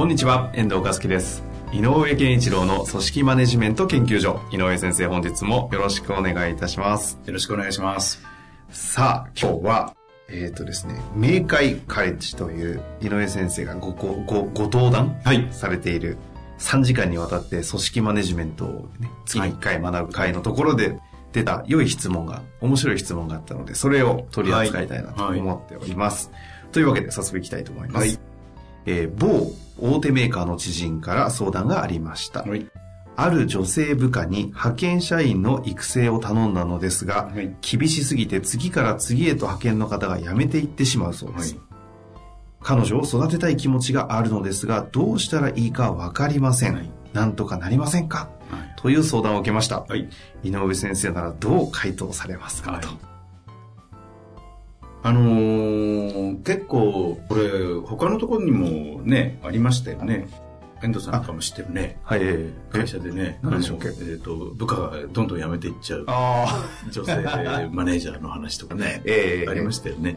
こんにちは遠藤和樹です。井上健一郎の組織マネジメント研究所。井上先生本日もよろしくお願いいたします。よろしくお願いします。さあ今日はえっ、ー、とですね、明海カレッジという井上先生がごごごご登壇されている3時間にわたって組織マネジメントをね、月1回学ぶ会のところで出た良い質問が、面白い質問があったので、それを取り扱いたいなと思っております。はいはい、というわけで早速いきたいと思います。はい、えー、某大手メーカーの知人から相談がありました。はいある女性部下に派遣社員の育成を頼んだのですが、はい、厳しすぎて次から次へと派遣の方が辞めていってしまうそうです。はい、彼女を育てたい気持ちがあるのですが、どうしたらいいかわかりません。はい、なんとかなりませんか、という相談を受けました。井上先生ならどう回答されますか、と。あのー、結構、これ、他のところにもね、ありましたよね。遠藤さんかも知ってるね。はい。会社でね、何でしょうえっ、ー、と、部下がどんどん辞めていっちゃう。ああ。女性マネージャーの話とかね。ええー、ありましたよね。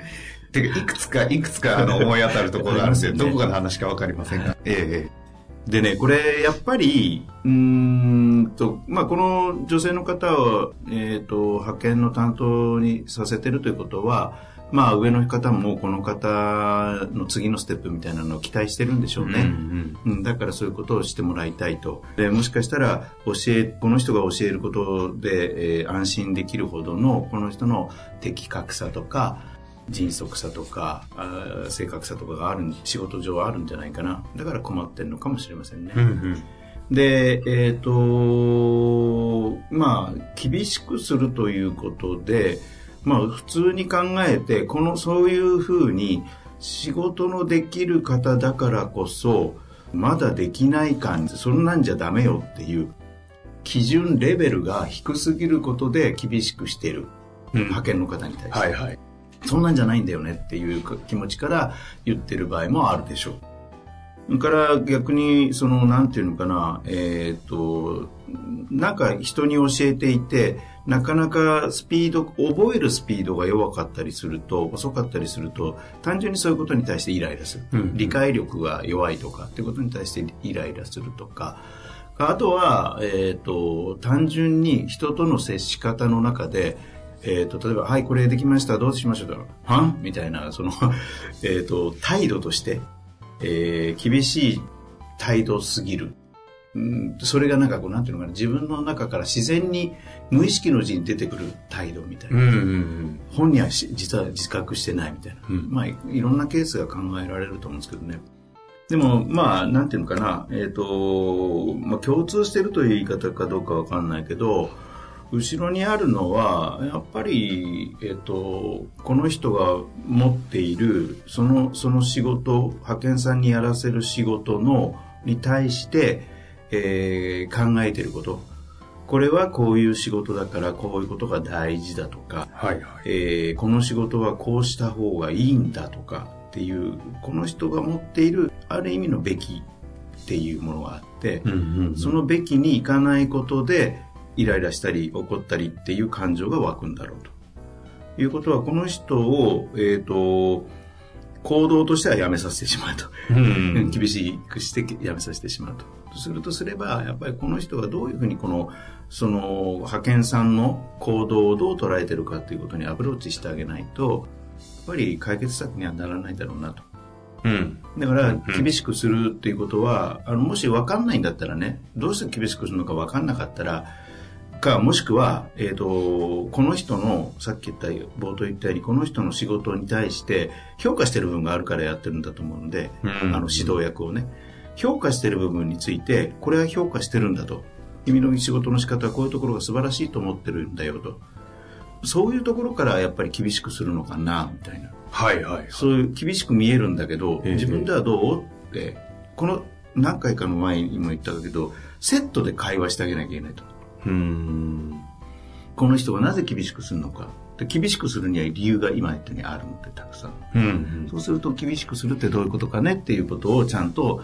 てか、いくつか、いくつか、あの、思い当たるところがあるんですよ。どこかの話かわかりませんが。ええでね、これ、やっぱり、うんと、まあ、この女性の方を、えっ、ー、と、派遣の担当にさせてるということは、まあ上の方もこの方の次のステップみたいなのを期待してるんでしょうね。うんうん、だからそういうことをしてもらいたいと。でもしかしたら教え、この人が教えることで、えー、安心できるほどのこの人の的確さとか、迅速さとか正確さとかがある仕事上はあるんじゃないかなだから困ってるのかもしれませんね、うんうん、でえっ、ー、とまあ厳しくするということでまあ普通に考えて、このそういうふうに仕事のできる方だからこそ、まだできない感じ、そんなんじゃダメよっていう基準レベルが低すぎることで厳しくしてる。うん、派遣の方に対して。はいはい。そんなんじゃないんだよねっていう気持ちから言ってる場合もあるでしょう。それから逆に、その、なんていうのかな、えっ、ー、と、なんか人に教えていて、なかなかスピード、覚えるスピードが弱かったりすると、遅かったりすると、単純にそういうことに対してイライラする。うん、理解力が弱いとかっていうことに対してイライラするとか、あとは、えっ、ー、と、単純に人との接し方の中で、えっ、ー、と、例えば、はい、これできました、どうしましょうはん？みたいな、その、えっ、と、態度として、えー、厳しい態度すぎる。うん、それがなんかこう、なんていうのかな、自分の中から自然に無意識のうちに出てくる態度みたいな。うんうんうん、本人は実は自覚してないみたいな。うん、まあ、いろんなケースが考えられると思うんですけどね。でも、まあ、なんていうのかな、えっ、ー、と、まあ、共通してるという言い方かどうかわかんないけど、後ろにあるのは、やっぱり、えっ、ー、と、この人が持っている、その、その仕事、派遣さんにやらせる仕事の、に対して、えー、考えてることこれはこういう仕事だからこういうことが大事だとか、はいはい、えー、この仕事はこうした方がいいんだとかっていうこの人が持っているある意味のべきっていうものがあって、うんうんうん、そのべきにいかないことでイライラしたり怒ったりっていう感情が湧くんだろうと。いうことはこの人を、えっ、ー、と行動としてはやめさせてしまうと、うん。うん、厳しくしてやめさせてしまうととするとすれば、やっぱりこの人がどういうふうにこの、その派遣さんの行動をどう捉えてるかということにアプローチしてあげないと、やっぱり解決策にはならないだろうなと。うん。だから、厳しくするっていうことは、あの、もし分かんないんだったらね、どうして厳しくするのか分かんなかったら、か、もしくは、えっ、ー、と、この人の、さっき言った、冒頭言ったように、この人の仕事に対して評価してる部分があるからやってるんだと思うので、うん、あの、指導役をね。評価している部分について、これは評価してるんだと。君の仕事の仕方はこういうところが素晴らしいと思ってるんだよと。そういうところからやっぱり厳しくするのかな、みたいな。はいはい。そういう厳しく見えるんだけど、ええ自分ではどう？って、この何回かの前にも言ったけど、セットで会話してあげなきゃいけないと。うーん。この人がなぜ厳しくするのか。で厳しくするには理由が今言ったようにあるので、たくさん。うん。そうすると厳しくするってどういうことかねっていうことをちゃんと、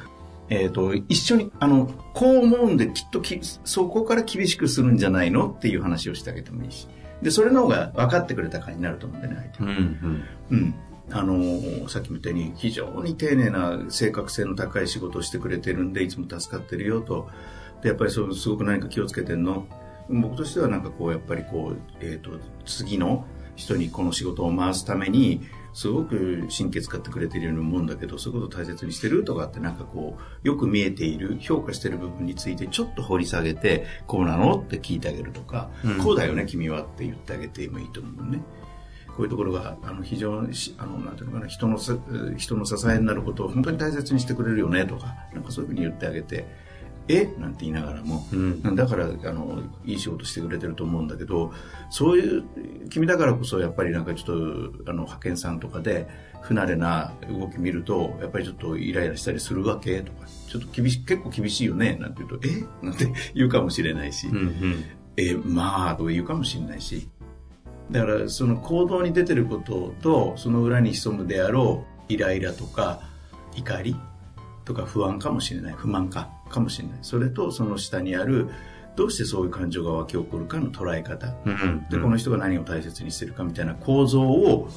えっ、と、一緒に、あの、こう思うんできっときそこから厳しくするんじゃないのっていう話をしてあげてもいいし。で、それの方が分かってくれた感になると思うんだよね、相手はうん。うん。うん。あのーさっきみたいに非常に丁寧な正確性の高い仕事をしてくれてるんで、いつも助かってるよと。で、やっぱりそう、すごく何か気をつけてんの僕としてはなんかこう、やっぱりこう、えっ、と、次の人にこの仕事を回すために、すごく神経使ってくれてるように思うんだけど、そういうことを大切にしてるとかってなんかこう、よく見えている、評価してる部分についてちょっと掘り下げて、こうなのって聞いてあげるとか、うんこうだよね、君はって言ってあげてもいいと思うね。こういうところが、あの、非常にし、あの、なんていうのかな、人のさ、人の支えになることを本当に大切にしてくれるよね、とか、なんかそういうふうに言ってあげて、え？なんて言いながらも、うん。だから、あの、いい仕事してくれてると思うんだけど、そういう、君だからこそ、やっぱりなんかちょっと、あの、派遣さんとかで、不慣れな動き見ると、やっぱりちょっとイライラしたりするわけとか、ちょっと厳しい、結構厳しいよね、なんて言うと、え？なんて言うかもしれないし、うん。うん。えまあとか言うかもしれないし。だからその行動に出てることとその裏に潜むであろうイライラとか怒りとか不安かもしれない不満かかもしれないそれとその下にあるどうしてそういう感情が湧き起こるかの捉え方うん。でこの人が何を大切にしてるかみたいな構造を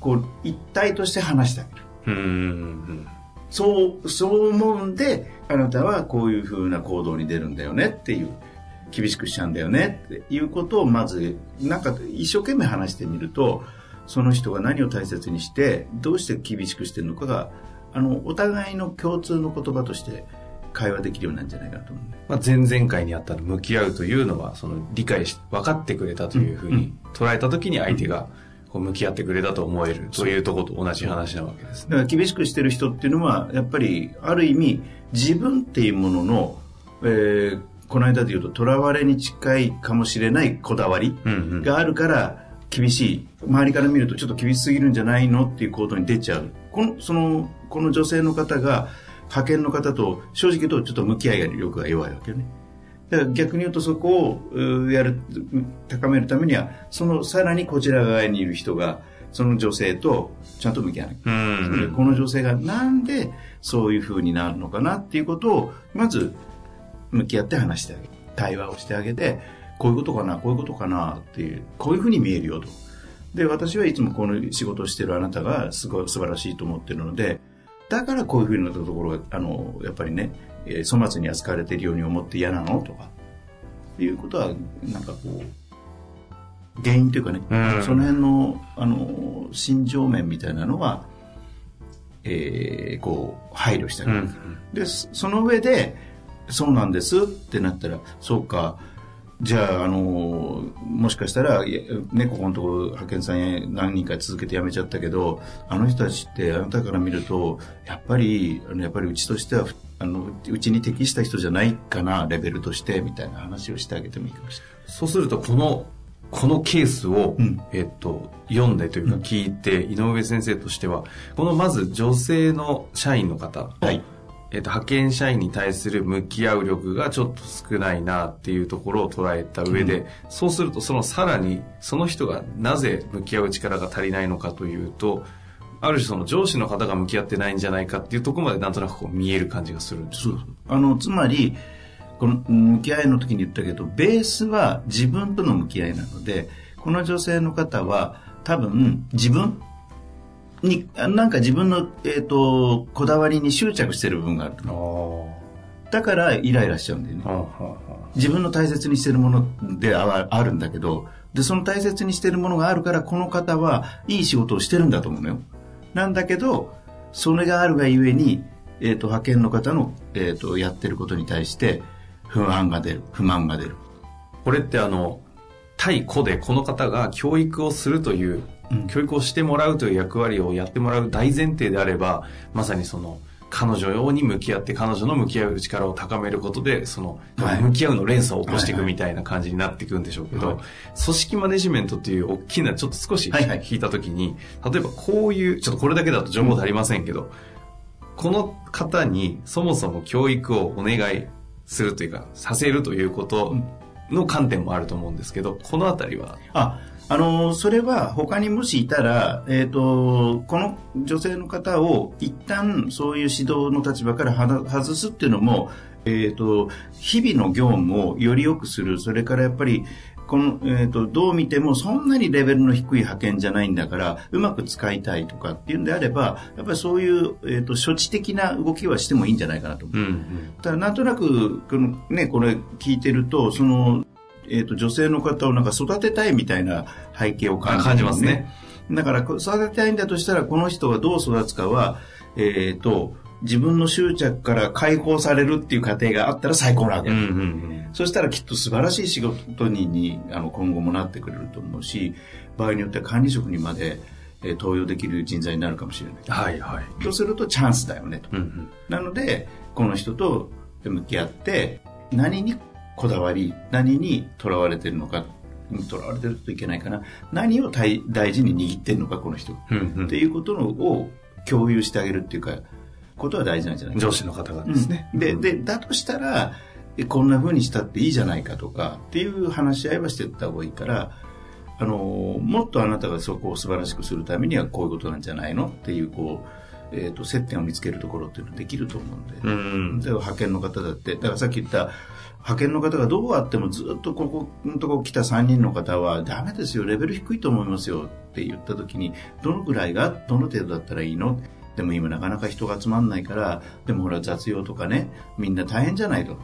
こう一体として話してあげるうん。うん。そう、そう思うんで、あなたはこういう風な行動に出るんだよねっていう、厳しくしちゃうんだよねっていうことをまず、なんか一生懸命話してみると、その人が何を大切にして、どうして厳しくしてるのかが、あの、お互いの共通の言葉として会話できるようになるんじゃないかなと思うね。まあ、前々回にあったの向き合うというのは、その理解し、分かってくれたというふうに捉えたときに相手がこう向き合ってくれたと思えるというところと同じ話なわけですね。だから厳しくしてる人っていうのは、やっぱり、ある意味、自分っていうものの、えーこの間で言うと、囚われに近いかもしれないこだわりがあるから、厳しい。周りから見るとちょっと厳しすぎるんじゃないのっていう行動に出ちゃう。この、その、この女性の方が、派遣の方と、正直言うとちょっと向き合い力が弱いわけよね。だから逆に言うとそこをやる、高めるためには、そのさらにこちら側にいる人が、その女性とちゃんと向き合わなきゃうんうん。でこの女性がなんでそういう風になるのかなっていうことをまず向き合って話してあげる対話をしてあげてこういうことかなこういうことかなっていうこういう風に見えるよとで私はいつもこの仕事をしてるあなたがすごい素晴らしいと思ってるのでだからこういう風になったところがあのやっぱりね、えー粗末に扱われているように思って嫌なのとかいうことはなんかこう原因というかね、うん。その辺のあの心情面みたいなのはえーこう配慮してあげる、うん。でそその上で「そうなんです」ってなったら「そうかじゃあ、あのもしかしたら、ね、ここのところ派遣さんへ何人か続けて辞めちゃったけど、あの人たちってあなたから見ると、やっぱり、あのやっぱりうちとしては、ふあの、うちに適した人じゃないかな、レベルとして、みたいな話をしてあげてもいいかもしれない。そうすると、この、このケースを、うんえっと、読んでというか聞いて、井上先生としては、このまず女性の社員の方、はい。えっと、派遣社員に対する向き合う力がちょっと少ないなっていうところを捉えた上で、そうするとそのさらにその人がなぜ向き合う力が足りないのかというと、ある種その上司の方が向き合ってないんじゃないかっていうところまでなんとなくこう見える感じがするんです。そうあの、つまり、この向き合いの時に言ったけど、ベースは自分との向き合いなので、この女性の方は多分自分に、あなんか自分の、えっ、と、こだわりに執着してる部分がある。だからイライラしちゃうんだよね。はあはあは自分の大切にしてるものでああるんだけど、で、その大切にしてるものがあるから、この方はいい仕事をしてるんだと思うのよ。なんだけど、それがあるがゆえに、えっ、と、派遣の方の、えっ、と、やってることに対して、不安が出る、不満が出る。これってあの、対個でこの方が教育をするという、うん教育をしてもらうという役割をやってもらう大前提であれば、まさにその、彼女に向き合って彼女の向き合う力を高めることでその、向き合うの連鎖を起こしていくみたいな感じになっていくんでしょうけど、はい。はい、組織マネジメントっていう大きなちょっと少し引いた時に、例えばこういうちょっとこれだけだと情報足りませんけど、この方にそもそも教育をお願いするというかさせるということの観点もあると思うんですけどこの辺りは？ああの、それは他にもしいたら、えっ、ー、と、この女性の方を一旦そういう指導の立場から外すっていうのも、えっ、ー、と、日々の業務をより良くする、それからやっぱり、この、えっ、ー、と、どう見てもそんなにレベルの低い派遣じゃないんだから、うまく使いたいとかっていうんであれば、やっぱりそういう、えっ、と、処置的な動きはしてもいいんじゃないかなと思う。うんうん、ただ、なんとなく、このね、これ聞いてると、その、えっ、ー、と、女性の方をなんか育てたいみたいな背景を感じ、ね、感じますね。だから、育てたいんだとしたら、この人がどう育つかは、えっ、ー、と、自分の執着から解放されるっていう過程があったら最高なわけ、うんうんうん、そしたらきっと素晴らしい仕事人にあの今後もなってくれると思うし、場合によっては管理職にまで、えー、登用できる人材になるかもしれない。はいはい。とするとチャンスだよねと。うんうん、なので、この人と向き合って、何にこだわり、何にとらわれてるのか、とらわれてるといけないかな。何を大事に握ってるのか、この人。うんうん、っていうことを共有してあげるっていうか、ことは大事なんじゃないか上司の方がですね。うん、で、で、だとしたら、こんな風にしたっていいじゃないかとか、っていう話し合いはしていった方がいいから、あの、もっとあなたがそこを素晴らしくするためにはこういうことなんじゃないのっていう、こう、えーと、接点を見つけるところっていうのはできると思うんで、うん、派遣の方だってだからさっき言った派遣の方がどうあってもずっとここのとこ来た3人の方はダメですよ。レベル低いと思いますよって言った時にどのぐらいがどの程度だったらいいの？でも今なかなか人が集まんないからでもほら雑用とかねみんな大変じゃないと。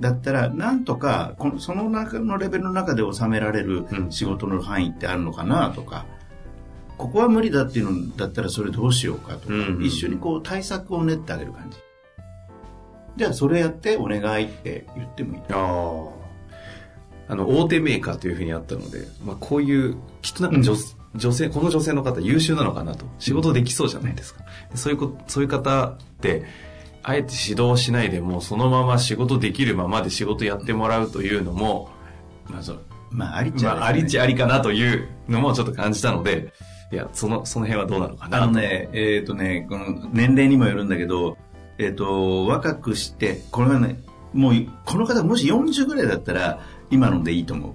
だったら、なんとか、このその中のレベルの中で収められる仕事の範囲ってあるのかなとか、ここは無理だっていうのだったらそれどうしようかとか、うんうん、一緒にこう対策を練ってあげる感じ。じゃあそれやってお願いって言ってもいい。ああの、大手メーカーというふうにあったので、まあこういう、きっとなんか女うん、女性、この女性の方優秀なのかなと。仕事できそうじゃないですか。そういうこ、そういう方って、あえて指導しないでも、そのまま仕事できるままで仕事やってもらうというのも、まあそう、まあありっちゃあり、ね、まあ、ありっちゃありかなというのもちょっと感じたので、いや、その、その辺はどうなのかなあのね、えっ、ー、とね、この年齢にもよるんだけど、えっ、ー、と、若くして、これはね、もう、この方もし40ぐらいだったら、今のでいいと思う。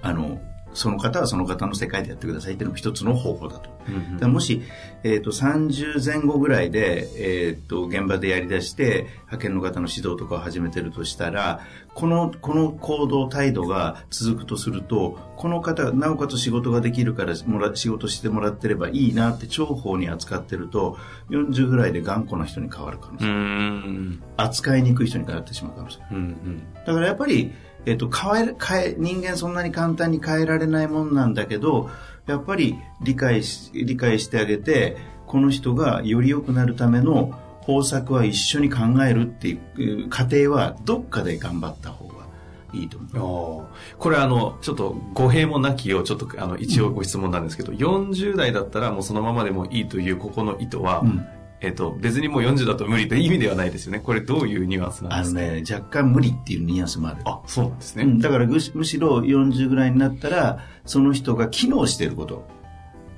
あの、その方はその方の世界でやってくださいっていうのも一つの方法だと。うんうん、もし、えっ、ー、と、30前後ぐらいで、えっ、ー、と、現場でやり出して、派遣の方の指導とかを始めてるとしたら、この、この行動、態度が続くとすると、この方、なおかつ仕事ができるからもら、仕事してもらってればいいなって重宝に扱ってると、40ぐらいで頑固な人に変わる可能性。扱いにくい人に変わってしまうかもしれない。うんうん、だからやっぱり、えっと、変え、変え、人間そんなに簡単に変えられないもんなんだけど、やっぱり理解し、理解してあげて、この人がより良くなるための方策は一緒に考えるっていう過程はどっかで頑張った方がいいと思う。これあの、ちょっと語弊もなきをちょっとあの一応ご質問なんですけど、うん、40代だったらもうそのままでもいいというここの意図は、うんえっ、と、別にもう40だと無理という意味ではないですよね。これどういうニュアンスなんですか？あのね、若干無理っていうニュアンスもある。あ、そうなんですね。うん、だからむしろ40ぐらいになったら、その人が機能していること。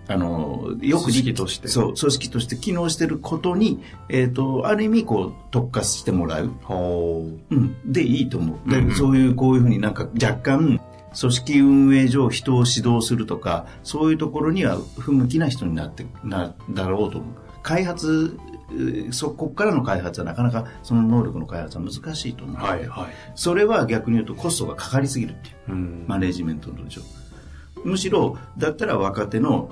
あの、よく組織として。そう、組織として機能していることに、えっ、ー、と、ある意味、こう、特化してもらう。うん。で、いいと思う。で、うんうん、そういう、こういうふうになんか若干、組織運営上人を指導するとか、そういうところには不向きな人になって、な、だろうと思う。開発そこからの開発はなかなかその能力の開発は難しいと思うので、はいはい、それは逆に言うとコストがかかりすぎるっていう、うん、マネジメントの上むしろだったら若手の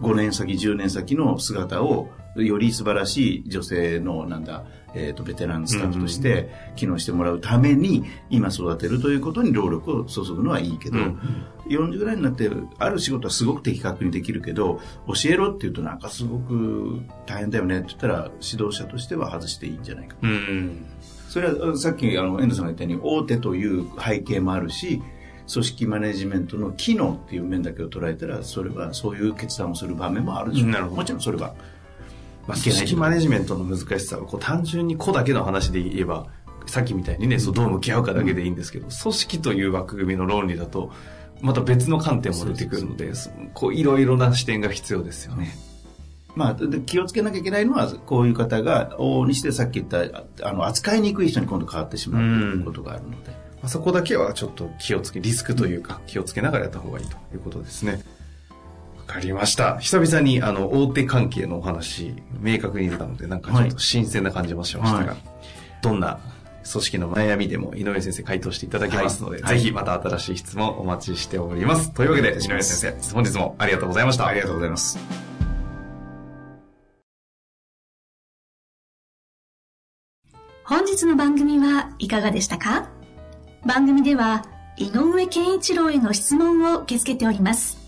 5年先10年先の姿をより素晴らしい女性のなんだえーと、ベテランスタッフとして機能してもらうために今育てるということに労力を注ぐのはいいけど、うん、40ぐらいになってある仕事はすごく的確にできるけど教えろって言うとなんかすごく大変だよねって言ったら指導者としては外していいんじゃないか、うん、それはさっきあの遠藤さんが言ったように大手という背景もあるし組織マネジメントの機能っていう面だけを捉えたらそれはそういう決断をする場面もあるでしょう、もちろんそれはまあ、組織マネジメントの難しさはこう単純に個だけの話で言えばさっきみたいにねそうどう向き合うかだけでいいんですけど、組織という枠組みの論理だとまた別の観点も出てくるのでこういろいろな視点が必要ですよね。まあ、気をつけなきゃいけないのは、こういう方が、往々にしてさっき言った、あの、扱いにくい人に今度変わってしまうということがあるので。まあ、そこだけはちょっと気をつけ、リスクというか気をつけながらやった方がいいということですね。わかりました。久々にあの、大手関係のお話、明確に出たので、なんかちょっと新鮮な感じもしましたが、はい、どんな組織の悩みでも井上先生回答していただけますので、はい、ぜひまた新しい質問お待ちしております。というわけで、井上先生、本日もありがとうございました。ありがとうございます。本日の番組はいかがでしたか？番組では井上健一郎への質問を受け付けております。